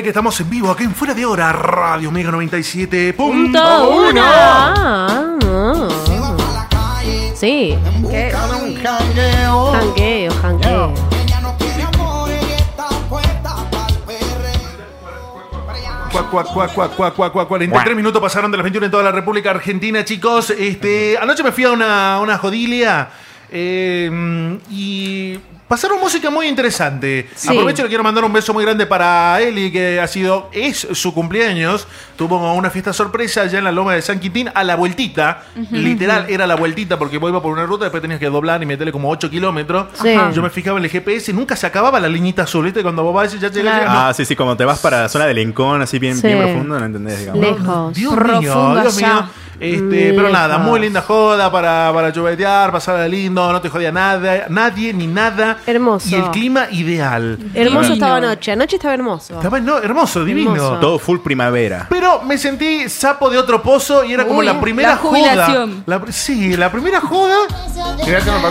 Dale que estamos en vivo aquí en Fuera de Hora, Radio Mega 97. Punto uno. Ah, Se va pa' la calle. Sí. En busca de un jangueo. Jangueo, jangueo. Cuac, cuac, cuac. 43 minutos pasaron de las 21 en toda la República Argentina, chicos. Este, anoche me fui a una, una jodilia eh, y pasaron música muy interesante. Sí. Aprovecho y le quiero mandar un beso muy grande para Eli, que ha sido, es su cumpleaños. Tuvo una fiesta sorpresa allá en la loma de San Quintín a la vueltita. Literal, era la vueltita porque vos ibas por una ruta, después tenías que doblar y meterle como 8 kilómetros. Sí. Yo me fijaba en el GPS y nunca se acababa la liñita azul, ¿viste? Cuando vos vas y ya llegas. Claro. no, Ah, sí, sí, como te vas para la zona del Lencón, así bien, Sí. bien profundo, no entendés, digamos. Lejos. Dios Profundo mío, Dios allá. mío. Este, pero nada, muy linda joda para, para chubetear, pasarla lindo, no te jodía nada, nadie ni nada. Hermoso. Y el clima ideal. Hermoso Divino. estaba anoche. Anoche estaba hermoso. Estaba no, hermoso, divino. Hermoso. Todo full primavera. Pero me sentí sapo de otro pozo y era como Uy, la primera la joda. La- sí, la primera joda.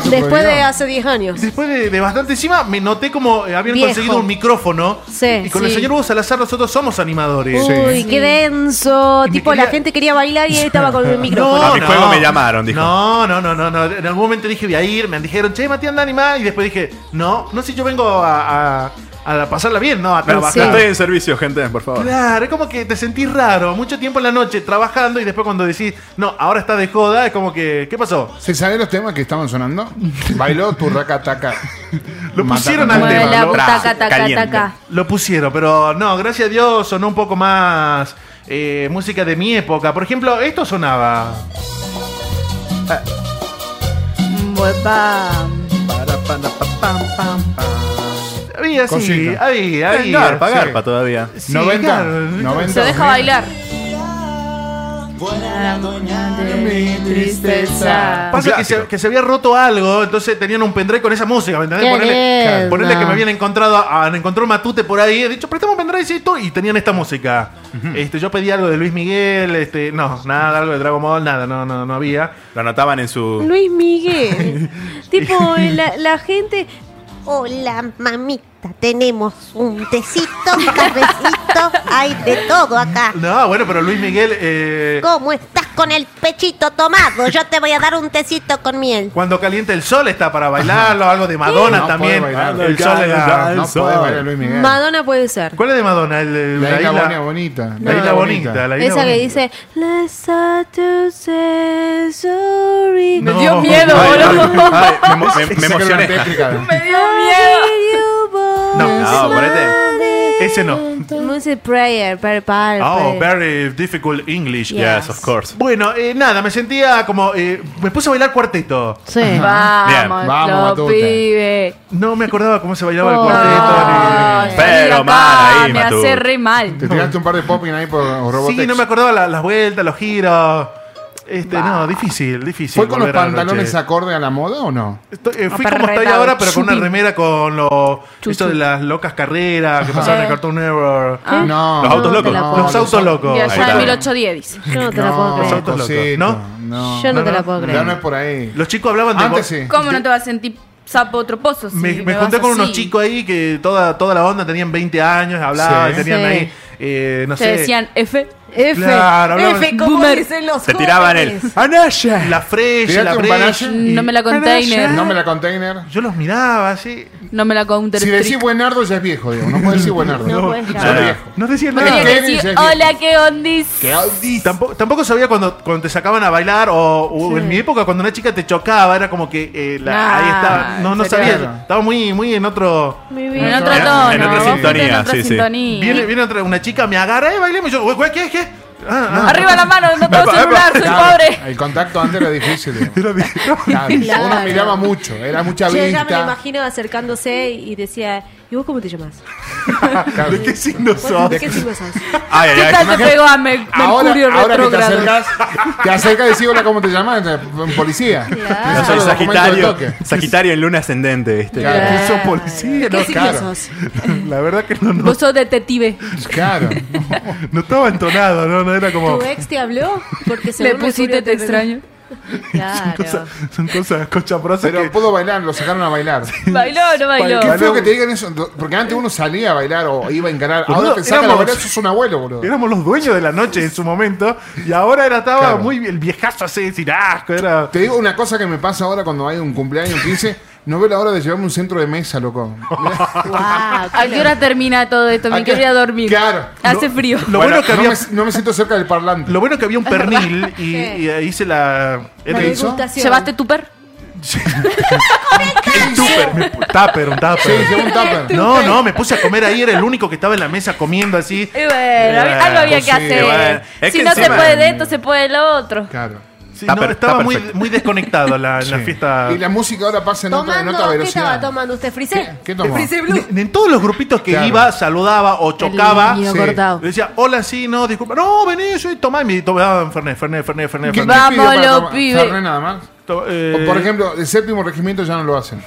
Después de hace 10 años. Después de, de bastante encima, me noté como eh, habían Viejo. conseguido un micrófono. Sí, y con el señor Hugo Salazar nosotros somos animadores. Uy, qué denso. Y Tipo, la gente quería bailar y él estaba con el micrófono. A mi juego me llamaron, dijo. No, no, no, no, no. En algún momento dije voy a ir, me dijeron, che, Matías, anda animada. Y después dije, no, no sé, yo vengo a, a- a pasarla bien, ¿no? A No, trabajar. Sí. Estoy en servicio, gente, por favor. Claro, es como que te sentís raro, mucho tiempo en la noche trabajando y después cuando decís, no, ahora está de joda, es como que, ¿qué pasó? ¿Se sabe los temas que estaban sonando? Bailó tu raca taca. Lo pusieron al tema, ¿no? Lo pusieron, pero no, gracias a Dios sonó un poco más eh, música de mi época. Por ejemplo, esto sonaba. Huepa. Había, sí, Cosita. había, había. Garpa, sí. garpa todavía. Sí, 90, claro. 90. Se deja 2000. bailar. Mi tristeza. Pasa que se, clásico. que se había roto algo, entonces tenían un pendrive con esa música, ¿me entendés? Ponele, que me habían encontrado, han encontrado un matute por ahí, he dicho, prestame un pendrivecito y tenían esta música. este, yo pedí algo de Luis Miguel, este, no, nada, algo de Dragon Ball, nada, no, no, no había. Lo anotaban en su. Luis Miguel. tipo, la, la gente. Hola, mamita. Tenemos un tecito, un cafecito. Hay de todo acá. No, bueno, pero Luis Miguel, eh, ¿Cómo estás con el pechito tomado? Yo te voy a dar un tecito con miel. cuando calienta el sol está para bailarlo, algo de Madonna No también. bailar. el sol No puede bailar Luis Miguel. Madonna puede ser. ¿Cuál es de Madonna? El, el- La la, isla isla, Bonita, bonita. la isla bonita. la isla Esa que dice Let's say sorry. No. Me dio miedo, boludo. me, me- me emocioné. Me dio miedo. No. No, ponete. Ese no. Music prayer, prayer, prayer. Oh, very difficult English. Yes, of course. Bueno, eh, nada, me sentía como. eh, me puse a bailar cuarteto. Sí. Vamos, Vamos, los pibes. No me acordaba cómo se bailaba el Oh. cuarteto. Ay, ni- Pero salí mal ahí, Me Matú. hace re mal. Te tiraste un par de popping ahí por Robotex. Sí, no me acordaba la- las vueltas, los giros. Este, no, difícil, difícil. ¿Fue con los a pantalones acorde a la moda o no? Estoy- eh, fui como estoy ahora, pero con una remera con lo, esto de las locas carreras que pasaban en Eh. Cartoon Network. Ah. No. Los autos locos. No, Los autos locos. De Ahí allá está. de 1810, dice. Yo no te la puedo Los creer. autos locos, ¿no? No. Yo no, No, te la puedo Ya creer. no es por ahí. Los chicos hablaban de. Antes sí. ¿Cómo no te vas a sentir sapo troposo? Si Me, me junté vas con unos chicos ahí que toda, toda la onda tenían 20 años, hablaban, Sí. tenían Sí. ahí, eh, no Te sé, decían F. F. Claro, hablaban- F, como Boomer. dicen los Se tiraban el. jóvenes. ¡Anaya! la fresh, la un fresh. panache. y- No me la container. No me la container. Yo los miraba así. No me la counter Si decís buenardo ya es viejo, digo. No puedes decir buenardo. No puedes viejo. No decían No nada. tenía que Kevin decir, ya es hola, ¿qué ondis? Tampoco, tampoco sabía cuando, cuando te sacaban a bailar o, o en mi época cuando una chica te chocaba era como que eh, la- Nah, ahí estaba no no te sabía estaba muy muy en otro Mi En otro En- tono. en otra vos fuiste sintonía, En otra sí, sí. sintonía. viene viene otra, una chica me agarra y bailemos y yo "Güey, ¿qué qué Ah, ah. Arriba la mano, no tengo celular, soy Claro, pobre. El contacto antes era difícil. digo. Claro, Claro. Uno miraba mucho, era mucha Yo ya me lo imagino acercándose y decía, ¿y vos cómo te llamas? ¿De qué signo sos? ¿Qué signo sos? Ay, ay, ¿Qué ay. tal te pegó a Mer- Ahora, Mercurio ahora que te acercas, te acercas y decís, hola, ¿cómo te llamas? Un policía. Yo soy de Sagitario. Sagitario en luna ascendente, ¿viste? Claro. ¿Qué sos policía? ¿Qué No, signo claro. sos? la verdad que no, no, Vos sos detective. Claro. no estaba entonado, ¿no? No era como... ¿Tu ex te habló? Porque Le según pusiste te extraño. Claro. Cosas- son cosas cochaprosas Pero que... puedo bailar, lo sacaron a bailar. ¿Bailó o no bailó? Qué feo que te digan eso, porque antes uno salía a bailar o iba a encarar. Boludo, Ahora te sacan a bailar, sos un abuelo, boludo. Éramos los dueños de la noche en su momento y ahora era, estaba Claro. muy el viejazo así, decir asco, era... Te digo una cosa que me pasa ahora cuando hay un cumpleaños 15. No veo la hora de llevarme un centro de mesa, loco. ¿A qué hora termina todo esto? ¿A Me qué? quiero ir a dormir. Claro. Hace frío. Lo bueno, que no, había... me, no me siento cerca del parlante. Lo bueno que había un pernil y, y hice la... ¿Llevaste tu per? Tupper, me- tupper, un tupper. Sí, un tupper. No, no, me puse a comer ahí, era el único que estaba en la mesa comiendo así. Y bueno, algo había pues que sí, hacer. bueno. Es si que no se encima- puede de esto, se puede de lo otro. Claro. Sí, Está no, per- estaba muy, muy desconectado en la, en fiesta. Y la música ahora pasa en otra, en Tomando, otra ¿qué velocidad. estaba tomando usted? ¿Frisé? ¿Qué- qué tomó? Blue. En, en todos los grupitos que Claro. iba, saludaba o chocaba. niño sí. decía, hola, sí, no, disculpa. No, vení, yo tomá. Y me tomaban Fernet, Fernet, Fernet, Fernet. ¿Qué- qué Fernet. Vamos, los pibes. Fernet nada más. To- eh, O, por ejemplo, el séptimo regimiento ya no lo hacen.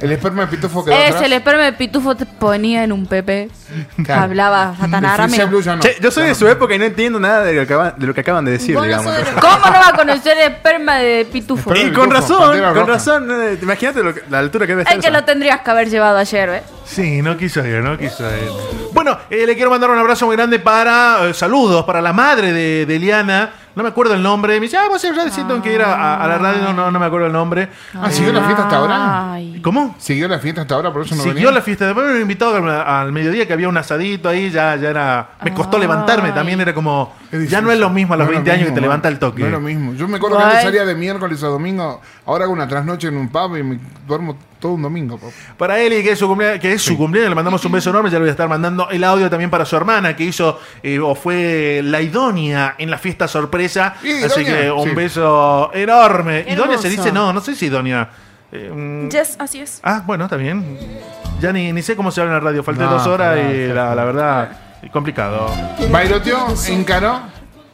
El esperma de pitufo quedó Es atrás. el esperma de pitufo te ponía en un pepe. Claro. Hablaba no. Che, yo soy de su época y no entiendo nada de lo que acaban de, lo que acaban de decir, Vos no digamos. sos de los- ¿Cómo no va a conocer el esperma de pitufo? Esperma Y con pitufo, razón, Pantera con Roja. razón. eh, Imagínate lo que- la altura que debe estar. que eso. lo tendrías que haber llevado ayer, ¿eh? Sí, no quiso ir, no quiso ir. Bueno, eh, le quiero mandar un abrazo muy grande para eh, saludos para la madre de, de Eliana. No me acuerdo el nombre. Me dice, ah, vos ya siento que ir a, a- a la radio. No, no, no me acuerdo el nombre. Ah, ¿siguió la fiesta hasta ahora? Ay. ¿Cómo? ¿Siguió la fiesta hasta ahora? Por eso no Siguió venía. la fiesta. Después me invitado al, al mediodía que había un asadito ahí. Ya, ya era. Me costó levantarme. También era como. Ya no es lo mismo a los No es lo 20 años que te levanta el toque. No es lo mismo. Yo me acuerdo que antes salía de miércoles a domingo. Ahora hago una trasnoche en un pub y me duermo todo un domingo. po. Para Eli, que es su cumpleaños, que es su cumpleaños, le mandamos un beso enorme. Ya le voy a estar mandando el audio también para su hermana, que hizo eh, o fue la idónea en la fiesta sorpresa. ¿Y Así que un Sí. beso enorme. Idónea se Hermoso. dice, no, no sé si idónea. Eh, Yes, así es. ah, bueno, está bien. Ya ni, ni sé cómo se habla en la radio. Falté No, dos horas no, y no, la, no. la verdad, complicado. Bailoteó, encaró.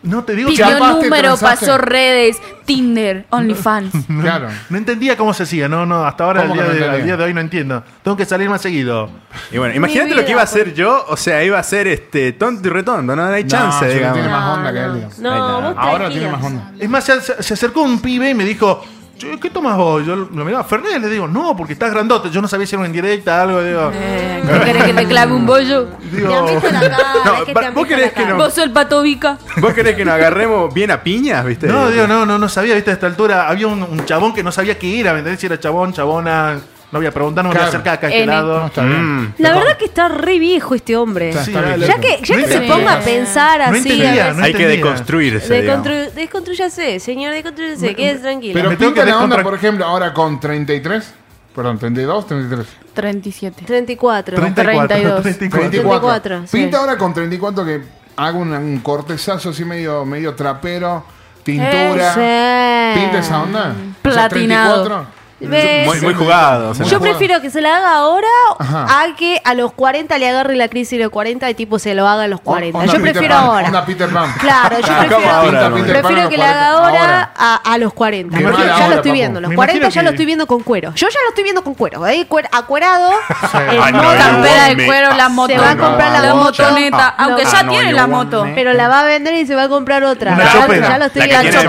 No te digo que Pidió número, pasó redes, Tinder, OnlyFans. Claro. no entendía cómo se hacía. No, no, hasta ahora, al ¿Cómo día, no de, al día de hoy, no entiendo. Tengo que salir más seguido. Y bueno, imagínate lo que iba a hacer yo. O sea, iba a ser este tonto y retondo. No, no hay chance, sí, digamos. tiene más No, onda que no. él. digamos. No, no. vos Ahora tiene más onda. Es más, se, se acercó un pibe y me dijo, "Che, ¿qué tomas vos? Yo lo miraba, Fernet, le digo, no, porque estás grandote. Yo no sabía si era una indirecta, algo, digo. Eh, ¿Qué querés que te clave un bollo? digo Te han visto la cara, No, es que te han vos visto querés la que cara. no- ¿Vos sos el pato Vica? ¿Vos querés que nos agarremos bien a piñas, viste? no, digo, no, no, no sabía, viste, a esta altura había un, un chabón que no sabía qué era, ¿me entendés? Si era chabón, chabona, no voy a preguntar, no me voy a Claro. acercar acá a este N. lado. No, está bien. Mm. La verdad que está re viejo este hombre. Sí. Ya que, ya No que se ponga a pensar No así, entendía, a ver, no Hay que deconstruirse. Deconstru- desconstrúyase, señor, desconstrúyase, quédese tranquilo. Pero Me tengo pinta que la onda, por ejemplo, ahora con 33. Perdón, 32, 33. 37. 34. 34, 32. 34. 34, sí. Pinta ahora con 34 que hago un, un cortezazo así medio, medio trapero, tintura. Sí. ¿Pinta esa onda? Platinado. O sea, 34. Muy, muy jugado. Yo prefiero que se la haga ahora Ajá. a que a los 40 le agarre la crisis de los 40 y tipo se lo haga a los 40. Onda Yo prefiero Pan, ahora. Onda Peter Pan. Claro, yo prefiero, ¿cómo ahora, prefiero los que 40. haga ahora, Ahora. a, a los 40. Qué Porque ya hora, lo estoy viendo. Los Me 40 imagino ya que- lo estoy viendo con cuero. Yo ya lo estoy viendo con cuero. Ahí cuer- acuerado. en Ah, no, moda, no, Campera de cuero, la moto. Se va a comprar la la moto. motoneta. Aunque ya Ah, tiene la moto. me. Pero la va a vender y se va a comprar otra. Una ya, lo estoy La viendo.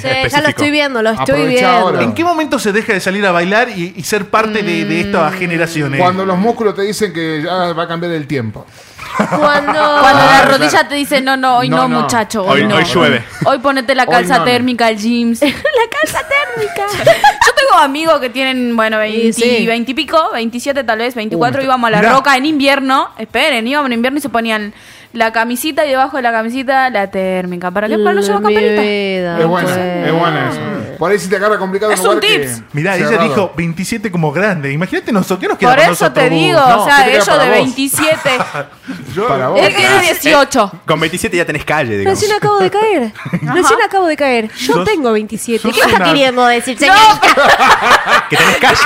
Sí, ya lo estoy viendo, lo estoy viendo. ¿En qué momento se deja de salir a bailar y, y ser parte de, de estas generaciones? Cuando los músculos te dicen que ya va a cambiar el tiempo. Cuando, Cuando Ah, la rodilla te dice, no, no, hoy No, no, no. muchacho. Hoy, Hoy, no. hoy llueve. Hoy ponete la calza térmica, el jeans. la calza térmica. Yo tengo amigos que tienen, bueno, 20, sí. 20 y pico, 27 tal vez, 24, Uh, íbamos a la mirá. roca en invierno. Esperen, íbamos en invierno y se ponían la camisita y debajo de la camisita la térmica. ¿Para qué? Para no llevar camperita. Es buena, pues. es buena eso. Por ahí si te agarra complicado Es un que- tips. Mirá, ella cerrado. dijo 27 como grande. Imagínate nosotros, ¿qué nos queda Por eso te digo, No, o sea, ¿qué te queda ellos de vos? 27. Yo- Para vos. Él que es de 18. Con 27 ya tenés calle, digamos. Recién acabo de caer. Recién acabo de caer. Yo tengo 27. sos ¿Qué está una- queriendo decir, señor? Que tenés calle.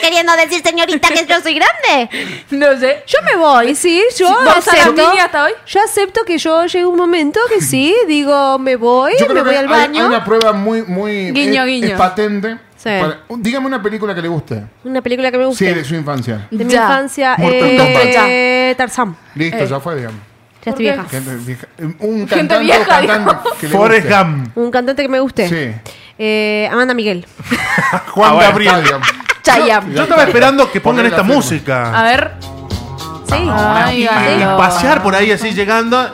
¿Qué está queriendo decir, señorita, que yo soy grande? No sé. Yo me voy, sí, yo ¿Vos a la acepto. hasta hoy? Yo acepto que yo llegue un momento que sí, digo, me voy, Yo me voy que al hay, baño. hay una prueba muy, muy. Guiño, es, guiño. es patente. Sí. Para- dígame una película que le guste. Una película que me gusta. Sí, de su infancia. de mi Ya. infancia, eh, Tarzán. Listo, Eh. ya fue, digamos. Ya estoy vieja. Gente vieja. Un Gente cantante vieja, cantante que le Forrest guste. Gump. Un cantante que me guste. Sí. Eh, Amanda Miguel. Juan Ah, bueno, Gabriel. Chayam. Yo estaba esperando que pongan esta música. A ver. Sí. Ay, Y ganó. pasear por ahí así llegando.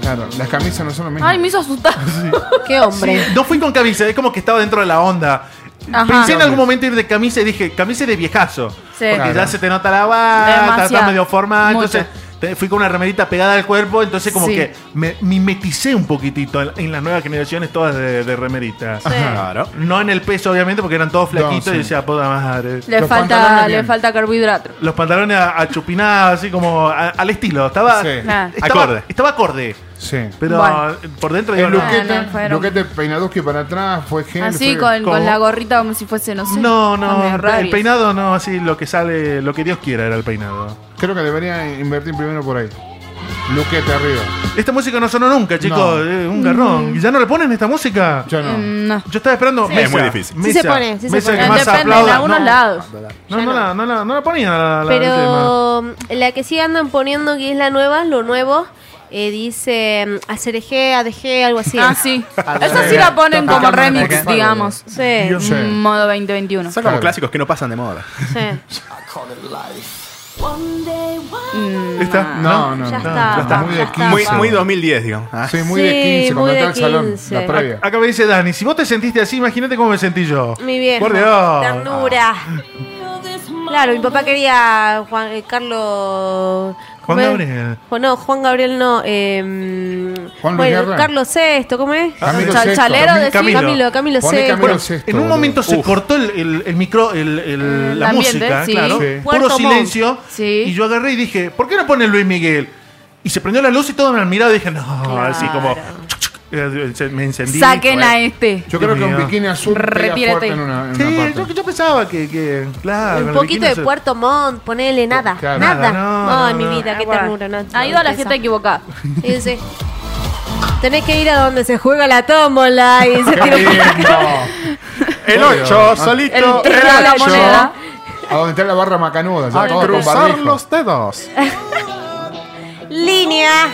Claro, las camisas no son lo mismo. Ay, me hizo asustar. Qué hombre. No fui con camisa, es como que estaba dentro de la onda. Ajá. Pensé en algún momento ir de camisa y dije, camisa de viejazo. Sí. Porque Claro. ya se te nota la bata, está Demasiado. medio formal. Mucho. Entonces fui con una remerita pegada al cuerpo, entonces como Sí. que me mimeticé un poquitito en, en las nuevas generaciones todas de, de remeritas. Claro. No en el peso, obviamente, porque eran todos flaquitos No, sí. y decía, puta madre. Le Los falta, le falta carbohidrato. Los pantalones a- achupinados, así como a- al estilo. Estaba, Sí. Ah. estaba Acorde. Estaba acorde. Sí. Pero Bueno. por dentro no. luquete, luquete peinaduski para atrás, fue gel. Así fue- con, la gorrita como si fuese, no sé. No, no, el peinado no, así lo que sale, lo que Dios quiera era el peinado. Creo que debería invertir primero por ahí. Luquete arriba. Esta música no sonó nunca, chicos, No. eh, un garrón. ¿Y ya no le ponen esta música? Yo no. Mm, No. Yo estaba esperando. Sí. Es muy difícil. Sí se pone, sí se mesa pone. Depende, en algunos no, lados. No, no, la, no, la, no la ponían la. Pero mm, la que sí andan poniendo que es la nueva, lo nuevo, eh, dice mm, ACRG, ADG, algo así. Ah, sí. Ah, Esa sí la ponen como remix, digamos. Sí, Sí. Mm, Modo 2021. Son como Claro. clásicos que no pasan de moda. sí. No, no, Ya no. está, Ya está muy de ya está. 15. Muy, muy 2010, digamos. Ah. Sí, muy Sí, de 15, muy de está el salón, 15. la previa. Acá me dice Dani, si vos te sentiste así, imagínate cómo me sentí yo. Mi viejo. Por Dios. Ternura. Claro, mi papá quería Juan, eh, Carlos. Juan. Gabriel. Juan- no, Juan Gabriel no. eh, Juan bueno, Guerra. Carlos VI, ¿cómo es? Camilo Chal- chalero de Camilo. Camilo, Camilo VI. Camilo Bueno, VI, en un momento se cortó el, el- el micro, el, la ambiente, música, sí. claro. Sí. Puro silencio. Sí. Y yo agarré y dije, ¿por qué no pone Luis Miguel? Y se prendió la luz y todos me han mirado y dije, no, así como. Eh, Me encendí. Saquen a este. Yo creo que un bikini azul pega Retírate. en una, en Sí, una yo, parte. yo pensaba que, que claro. Un el poquito bikini de se- Puerto Montt, ponele nada. Claro. Nada. Nada, no, No, no, en mi no. vida, qué Ah, ternura. No, Ha ido a la gente equivocada. Sí, sí. Tenés que ir a donde se juega la tómbola y se Qué tira un lindo. El Obvio. 8, Ah. solito. El el tiro de la ocho. moneda. A donde está la barra macanuda, ya A con cruzar barbijo. los dedos. Línea.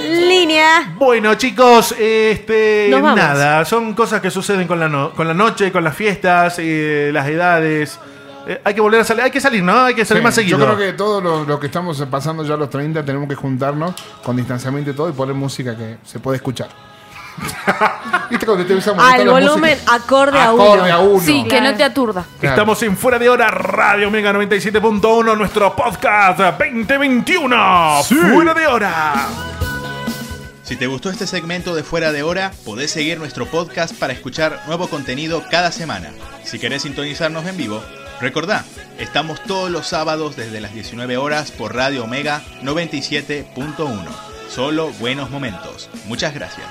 Línea. Bueno, chicos, este, Nos vamos. nada, son cosas que suceden con la, no- con la noche, con las fiestas, eh, las edades. Eh, hay que volver a salir, hay que salir, ¿no? Hay que salir Sí, más seguido. Yo creo que todos los que estamos pasando ya los 30 tenemos que juntarnos con distanciamiento y todo y poner música que se puede escuchar. ¿Viste cuando te usamos Al volumen acorde a uno. Acorde a uno. Sí, que no te aturda. Claro. Estamos en Fuera de Hora Radio Mega 97.1, nuestro podcast 2021. Fuera de Hora. Si te gustó este segmento de Fuera de Hora, podés seguir nuestro podcast para escuchar nuevo contenido cada semana. Si querés sintonizarnos en vivo, recordá, estamos todos los sábados desde las 19 horas por Radio Omega 97.1. Solo buenos momentos. Muchas gracias.